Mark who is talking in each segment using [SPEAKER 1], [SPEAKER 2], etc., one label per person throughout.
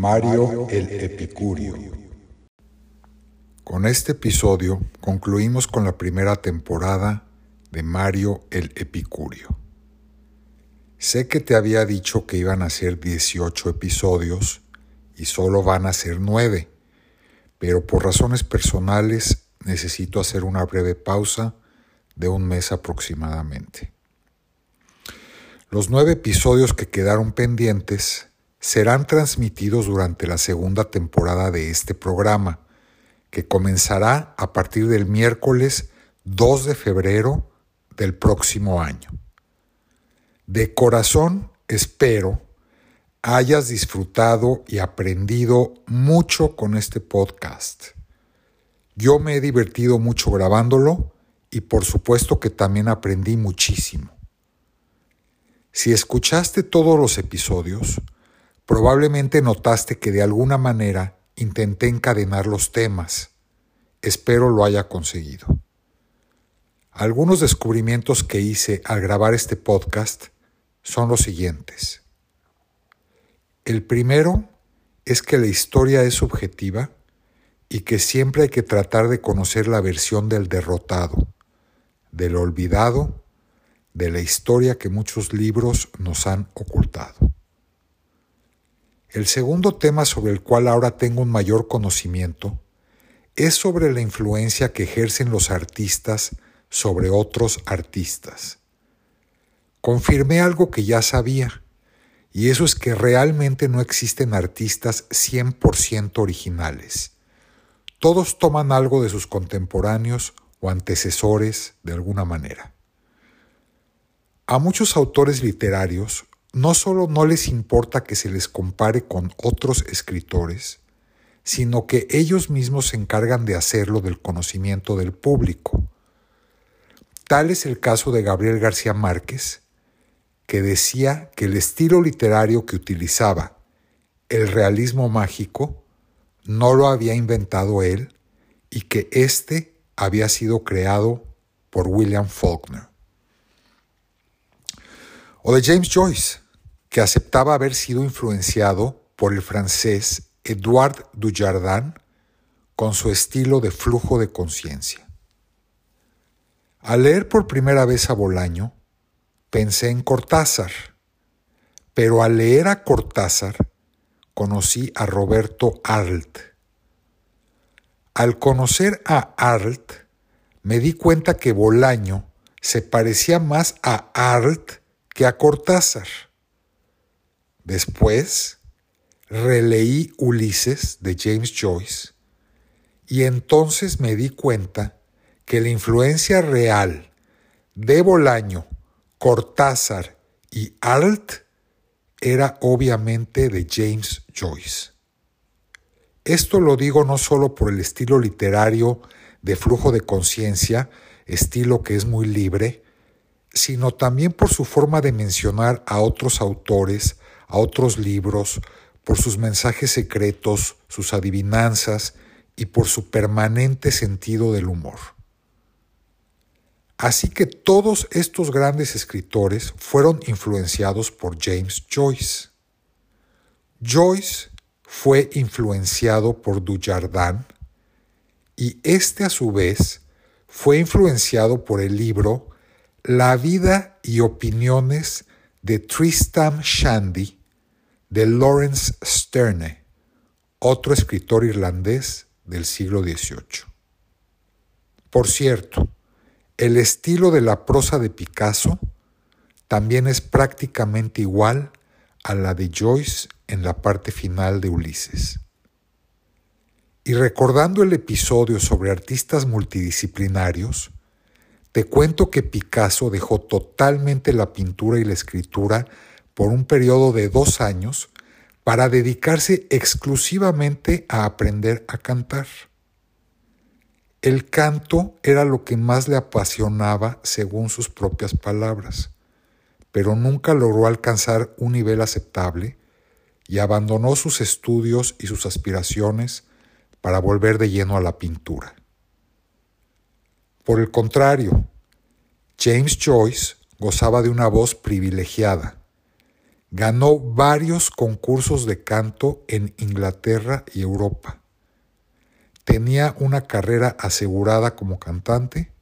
[SPEAKER 1] Mario el Epicurio. Con este episodio concluimos con la primera temporada de Mario el Epicurio. Sé que te había dicho que iban a ser 18 episodios y solo van a ser 9, pero por razones personales necesito hacer una breve pausa de un mes aproximadamente. Los nueve episodios que quedaron pendientes serán transmitidos durante la segunda temporada de este programa, que comenzará a partir del miércoles 2 de febrero del próximo año. De corazón espero hayas disfrutado y aprendido mucho con este podcast. Yo me he divertido mucho grabándolo y por supuesto que también aprendí muchísimo. Si escuchaste todos los episodios, Probablemente notaste que de alguna manera intenté encadenar los temas. Espero lo haya conseguido. Algunos descubrimientos que hice al grabar este podcast son los siguientes. El primero es que la historia es subjetiva y que siempre hay que tratar de conocer la versión del derrotado, del olvidado, de la historia que muchos libros nos han ocultado. El segundo tema sobre el cual ahora tengo un mayor conocimiento es sobre la influencia que ejercen los artistas sobre otros artistas. Confirmé algo que ya sabía, y eso es que realmente no existen artistas 100% originales. Todos toman algo de sus contemporáneos o antecesores de alguna manera. A muchos autores literarios no solo no les importa que se les compare con otros escritores, sino que ellos mismos se encargan de hacerlo del conocimiento del público. Tal es el caso de Gabriel García Márquez, que decía que el estilo literario que utilizaba, el realismo mágico, no lo había inventado él y que éste había sido creado por William Faulkner o de James Joyce, que aceptaba haber sido influenciado por el francés Edouard Dujardin con su estilo de flujo de conciencia. Al leer por primera vez a Bolaño, pensé en Cortázar, pero al leer a Cortázar conocí a Roberto Arlt. Al conocer a Arlt, me di cuenta que Bolaño se parecía más a Arlt que a Cortázar. Después releí Ulises de James Joyce y entonces me di cuenta que la influencia real de Bolaño, Cortázar y Arlt era obviamente de James Joyce. Esto lo digo no solo por el estilo literario de flujo de conciencia, estilo que es muy libre, sino también por su forma de mencionar a otros autores, a otros libros, por sus mensajes secretos, sus adivinanzas y por su permanente sentido del humor. Así que todos estos grandes escritores fueron influenciados por James Joyce. Joyce fue influenciado por Dujardin y este a su vez fue influenciado por el libro la vida y opiniones de Tristram Shandy de Lawrence Sterne, otro escritor irlandés del siglo XVIII. Por cierto, el estilo de la prosa de Picasso también es prácticamente igual a la de Joyce en la parte final de Ulises. Y recordando el episodio sobre artistas multidisciplinarios, te cuento que Picasso dejó totalmente la pintura y la escritura por un periodo de dos años para dedicarse exclusivamente a aprender a cantar. El canto era lo que más le apasionaba según sus propias palabras, pero nunca logró alcanzar un nivel aceptable y abandonó sus estudios y sus aspiraciones para volver de lleno a la pintura. Por el contrario, James Joyce gozaba de una voz privilegiada, ganó varios concursos de canto en Inglaterra y Europa. Tenía una carrera asegurada como cantante,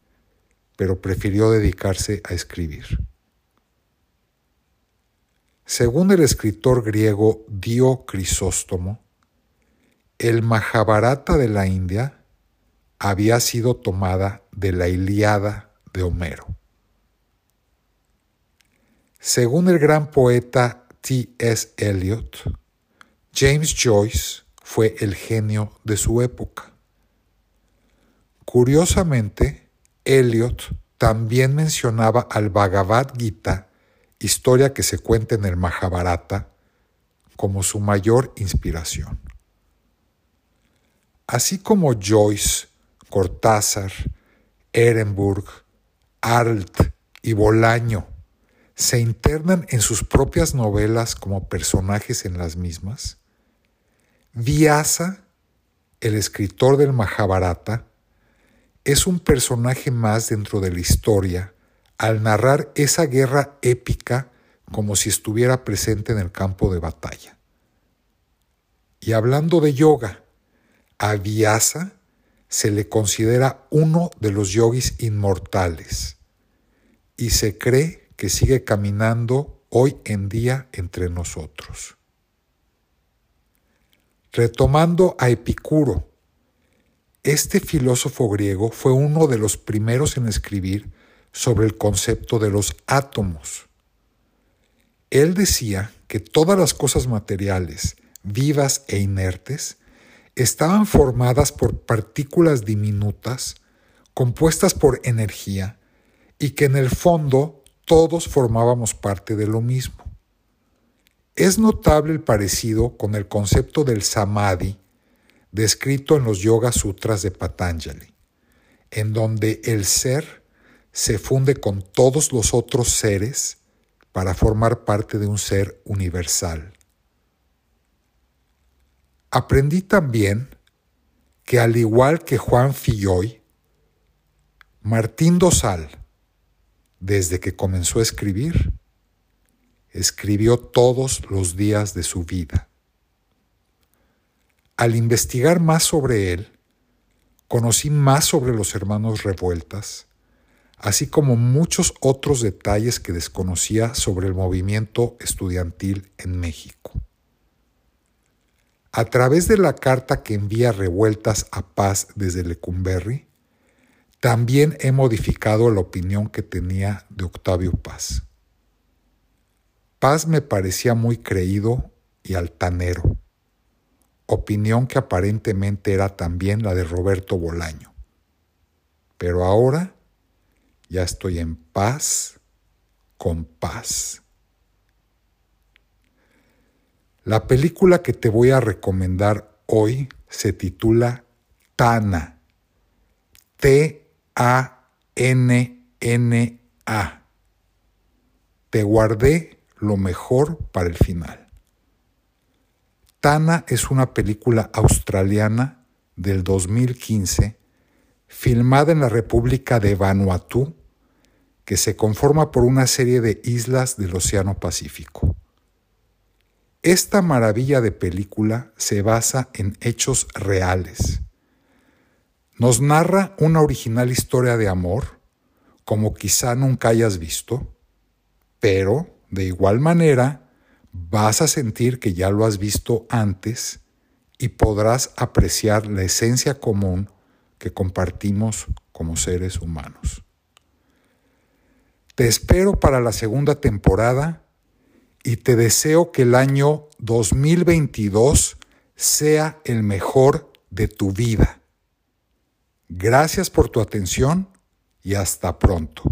[SPEAKER 1] pero prefirió dedicarse a escribir. Según el escritor griego Dio Crisóstomo, el Mahabharata de la India había sido tomada de la Iliada de Homero. Según el gran poeta T.S. Eliot, James Joyce fue el genio de su época. Curiosamente, Eliot también mencionaba al Bhagavad Gita historia que se cuenta en el Mahabharata, como su mayor inspiración. Así como Joyce, Cortázar, Ehrenburg, Arlt y Bolaño se internan en sus propias novelas como personajes en las mismas, Vyasa, el escritor del Mahabharata, es un personaje más dentro de la historia al narrar esa guerra épica como si estuviera presente en el campo de batalla. Y hablando de yoga, a Vyasa se le considera uno de los yogis inmortales y se cree que sigue caminando hoy en día entre nosotros. Retomando a Epicuro, este filósofo griego fue uno de los primeros en escribir sobre el concepto de los átomos. Él decía que todas las cosas materiales, vivas e inertes, estaban formadas por partículas diminutas compuestas por energía y que en el fondo todos formábamos parte de lo mismo. Es notable el parecido con el concepto del samadhi descrito en los Yoga Sutras de Patanjali, en donde el ser se funde con todos los otros seres para formar parte de un ser universal. Aprendí también que al igual que Juan Filloy, Martín Dosal, desde que comenzó a escribir, escribió todos los días de su vida. Al investigar más sobre él, conocí más sobre los hermanos revueltas así como muchos otros detalles que desconocía sobre el movimiento estudiantil en México. A través de la carta que envía Revueltas a Paz desde Lecumberri, también he modificado la opinión que tenía de Octavio Paz. Paz me parecía muy creído y altanero, opinión que aparentemente era también la de Roberto Bolaño. Pero ahora ya estoy en paz con paz. La película que te voy a recomendar hoy se titula Tana. T-A-N-N-A. Te guardé lo mejor para el final. Tana es una película australiana del 2015 filmada en la República de Vanuatu, que se conforma por una serie de islas del Océano Pacífico. Esta maravilla de película se basa en hechos reales. Nos narra una original historia de amor, como quizá nunca hayas visto, pero de igual manera vas a sentir que ya lo has visto antes y podrás apreciar la esencia común que compartimos como seres humanos. Te espero para la segunda temporada y te deseo que el año 2022 sea el mejor de tu vida. Gracias por tu atención y hasta pronto.